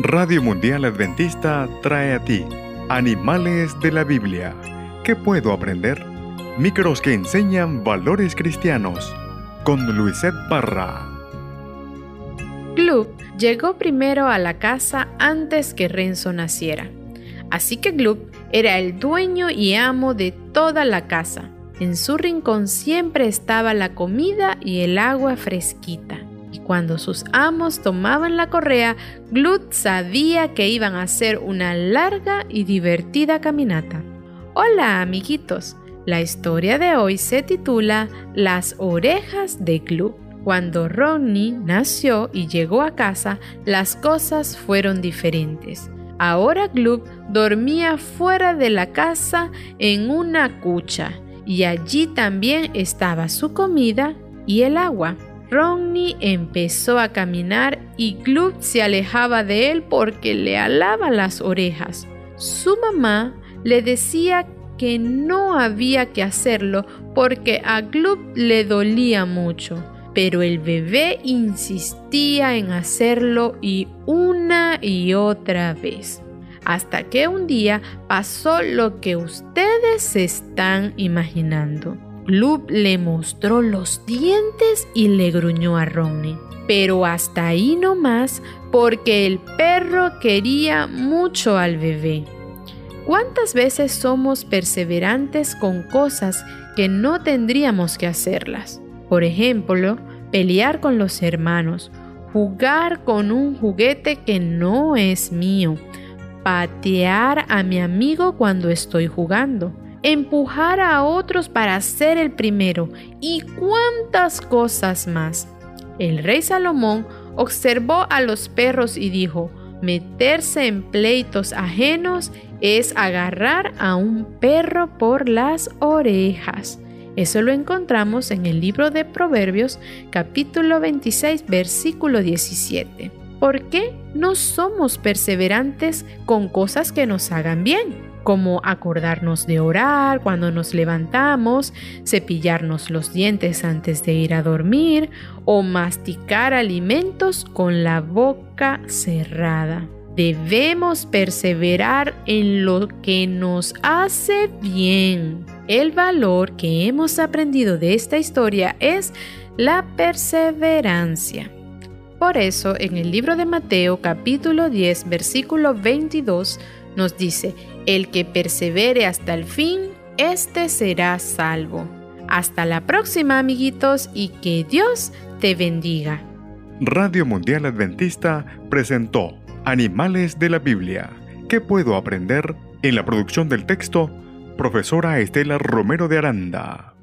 Radio Mundial Adventista trae a ti Animales de la Biblia. ¿Qué puedo aprender? Micros que enseñan valores cristianos. Con Luisette Parra. Glub llegó primero a la casa antes que Renzo naciera. Así que Glub era el dueño y amo de toda la casa. En su rincón siempre estaba la comida y el agua fresquita y cuando sus amos tomaban la correa, Glut sabía que iban a hacer una larga y divertida caminata. Hola amiguitos, la historia de hoy se titula Las orejas de Glut. Cuando Ronnie nació y llegó a casa, las cosas fueron diferentes. Ahora Glup dormía fuera de la casa en una cucha y allí también estaba su comida y el agua. Ronnie empezó a caminar y Glub se alejaba de él porque le alaba las orejas. Su mamá le decía que no había que hacerlo porque a Glub le dolía mucho, pero el bebé insistía en hacerlo y una y otra vez. Hasta que un día pasó lo que ustedes se están imaginando. Glub le mostró los dientes y le gruñó a Ronnie. Pero hasta ahí no más porque el perro quería mucho al bebé. ¿Cuántas veces somos perseverantes con cosas que no tendríamos que hacerlas? Por ejemplo, pelear con los hermanos, jugar con un juguete que no es mío, patear a mi amigo cuando estoy jugando, empujar a otros para ser el primero y cuántas cosas más. El rey Salomón observó a los perros y dijo, meterse en pleitos ajenos es agarrar a un perro por las orejas. Eso lo encontramos en el libro de Proverbios capítulo 26 versículo 17. ¿Por qué no somos perseverantes con cosas que nos hagan bien? Como acordarnos de orar cuando nos levantamos, cepillarnos los dientes antes de ir a dormir o masticar alimentos con la boca cerrada. Debemos perseverar en lo que nos hace bien. El valor que hemos aprendido de esta historia es la perseverancia. Por eso en el libro de Mateo capítulo 10 versículo 22 nos dice, el que persevere hasta el fin, éste será salvo. Hasta la próxima, amiguitos, y que Dios te bendiga. Radio Mundial Adventista presentó Animales de la Biblia. ¿Qué puedo aprender? En la producción del texto, profesora Estela Romero de Aranda.